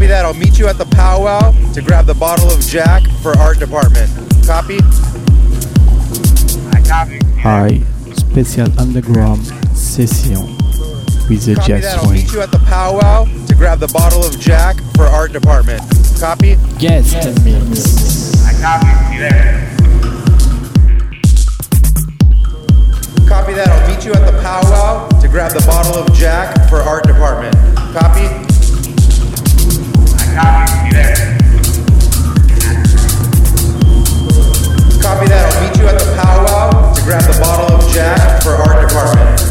Copy that. I'll meet you at the powwow to grab the bottle of Jack for art department. Copy? I copy. Hi, special underground session with the Copy jazz that. I'll meet you at the powwow to grab the bottle of Jack for art department. Copy? Guest mix. I copy. See you there. Copy that. I'll meet you at the powwow to grab the bottle of Jack for art department. Copy? Copy. That. I'll meet you at the powwow to grab the bottle of Jack for art department.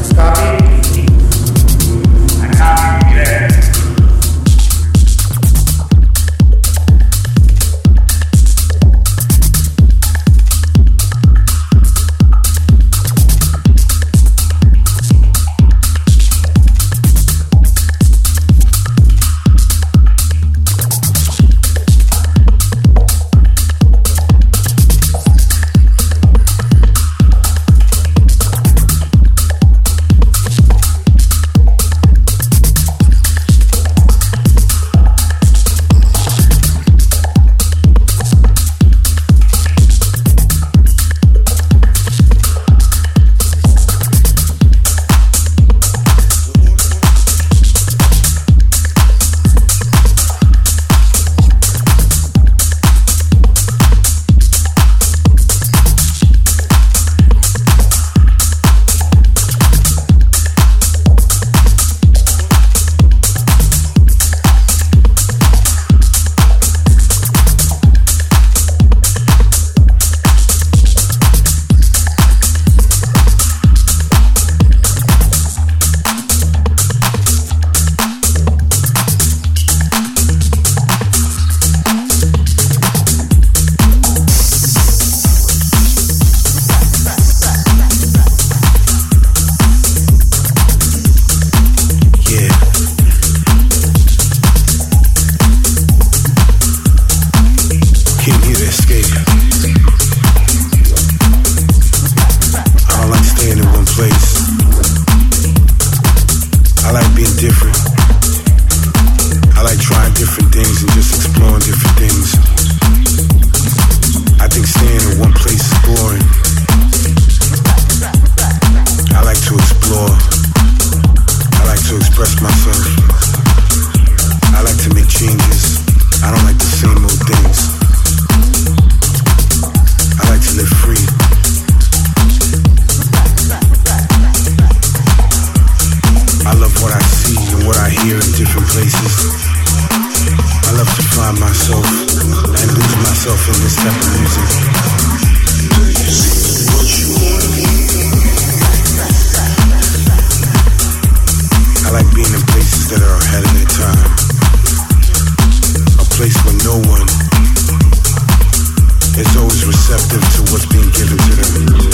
Receptive to what's being given to them.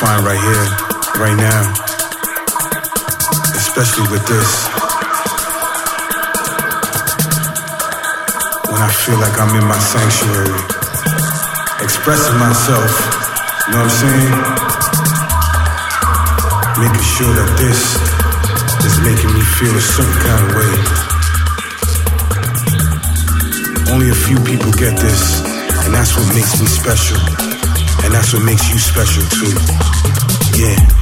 Find right here, right now. Especially with this. When I feel like I'm in my sanctuary. Expressing myself. You know what I'm saying? Making sure that this is making me feel a certain kind of way. Only a few people get this, and that's what makes me special. And that's what makes you special too. Yeah.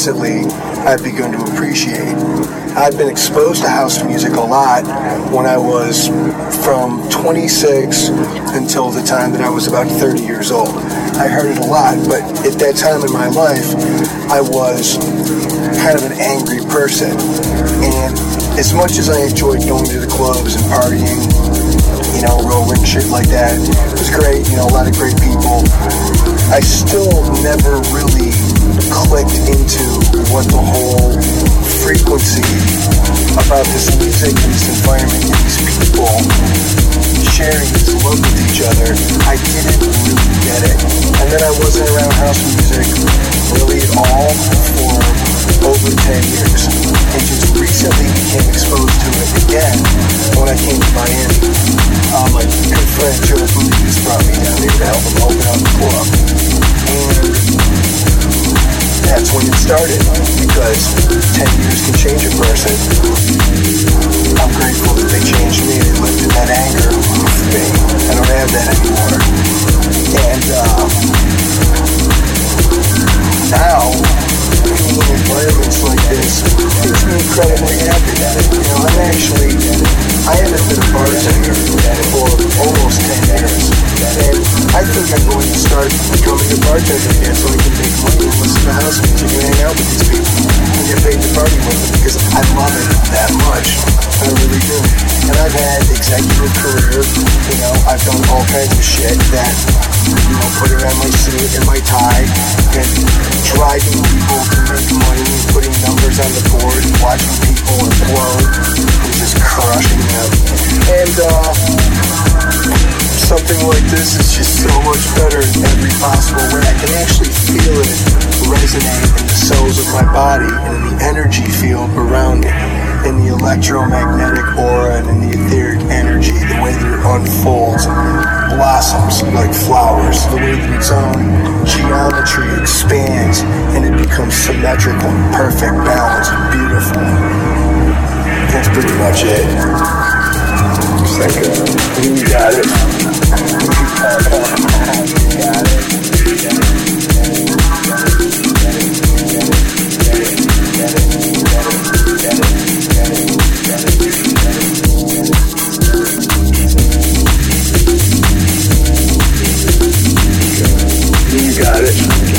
Recently I've begun to appreciate. I've been exposed to house music a lot when I was from 26 until the time that I was about 30 years old. I heard it a lot, but at that time in my life, I was kind of an angry person. And as much as I enjoyed going to the clubs and partying, you know, rolling shit like that, it was great, you know, a lot of great people. I still never really clicked into what the whole frequency about this music and this environment and these people sharing this love with each other, I didn't really get it. And then I wasn't around house music really at all for over 10 years. And just recently became exposed to it again when I came to Miami. Uh, my good friend Joe Booties brought me down there to help him open up the club. And that's when it started because 10 years can change a person. I'm grateful that they changed me. They lifted that anger off me. I don't have that anymore. And uh, now, in environments like this makes me incredibly happy. You know, I'm actually, I haven't been a bartender for almost 10 years. And I think I'm going to start becoming a bartender again so I can make money and listen to house music and hang out with these people and get paid to party with them because I love it that much. I really do. And I've had executive career, you know, I've done all kinds of shit that, know, putting on my suit and my tie and driving people to make money putting numbers on the board watching people implode and just crushing them. And uh something like this is just so much better in every possible way. I can actually feel it resonate in the cells of my body and in the energy field around me, in the electromagnetic aura and in the etheric energy, the way that it unfolds blossoms like flowers, the way that its own geometry expands and it becomes symmetrical and perfect balance beautiful. That's pretty much it. It's like, uh, you got it. You got it. You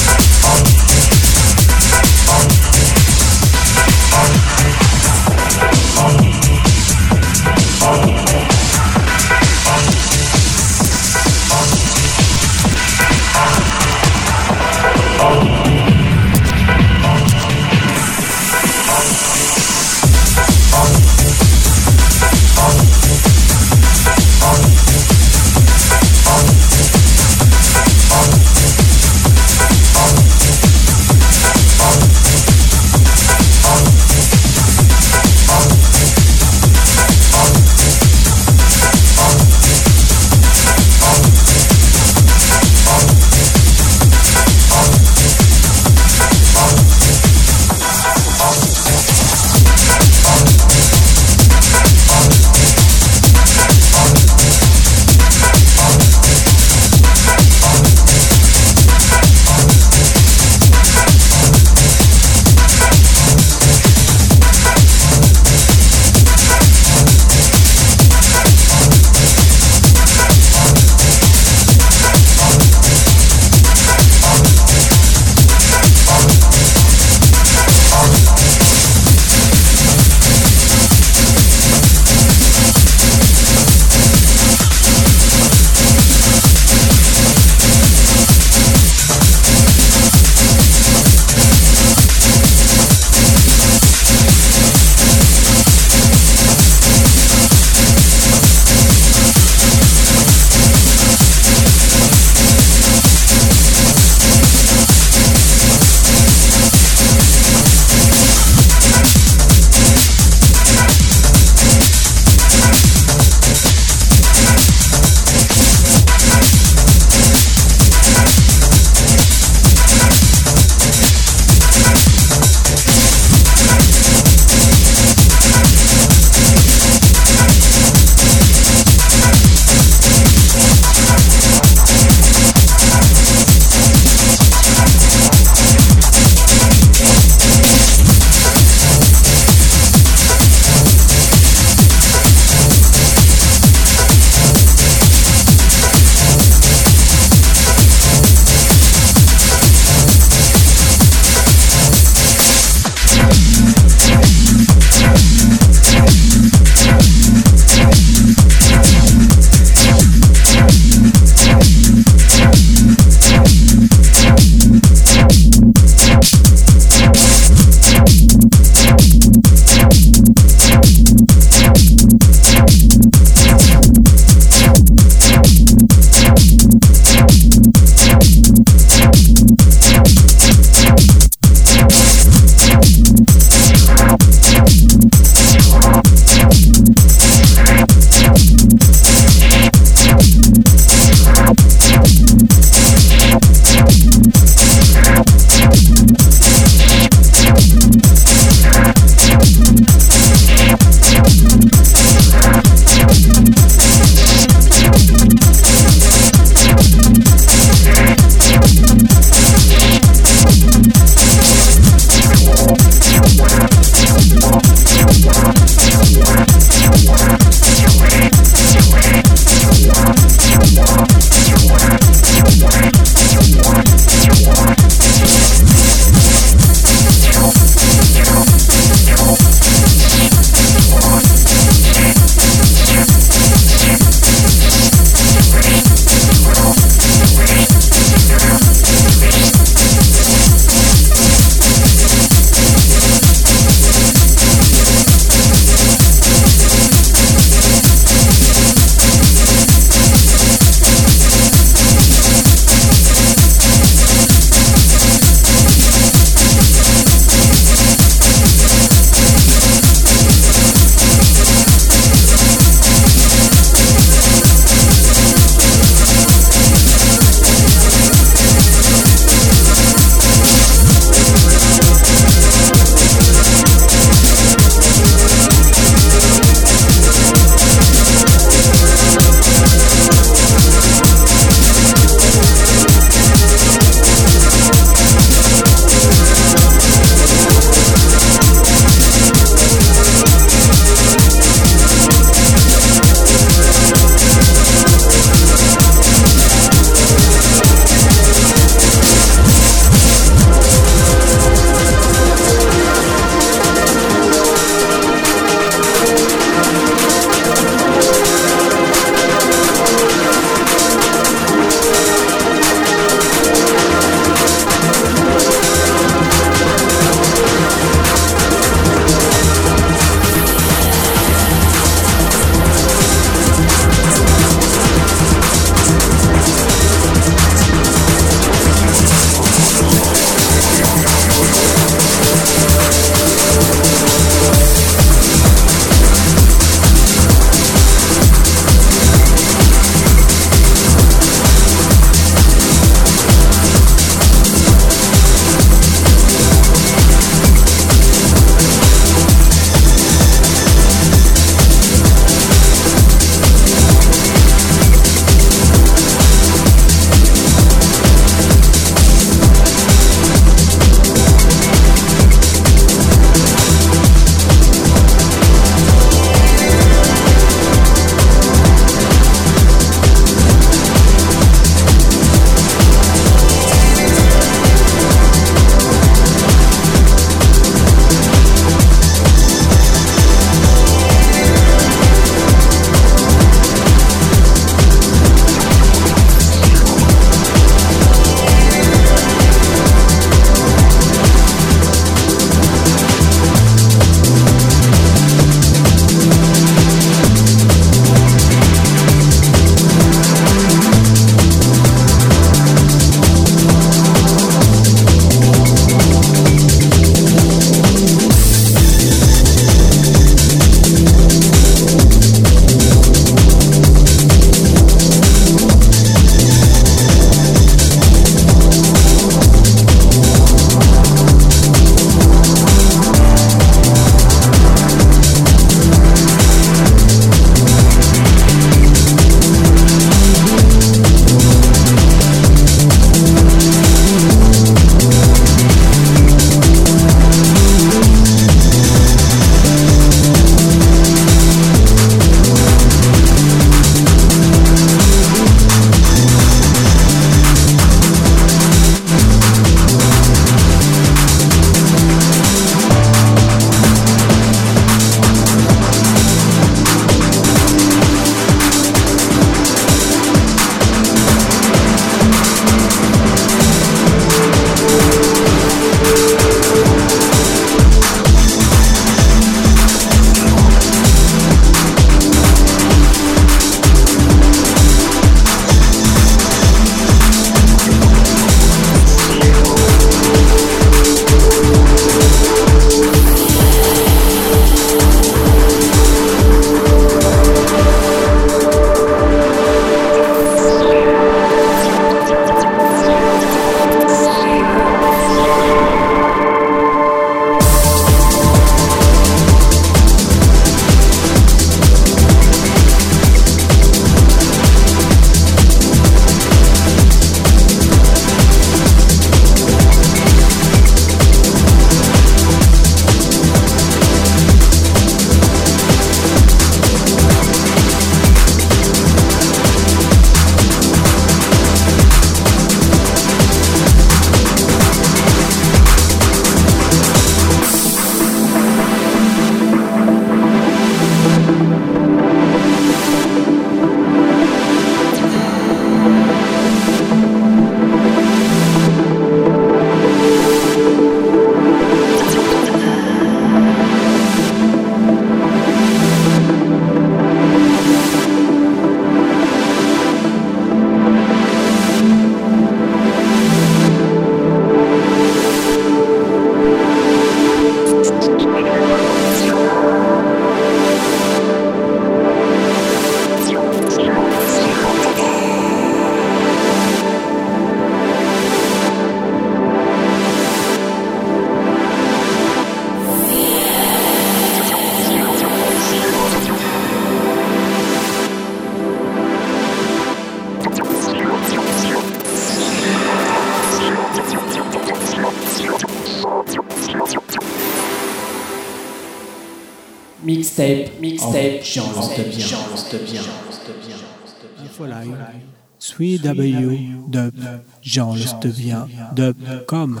comme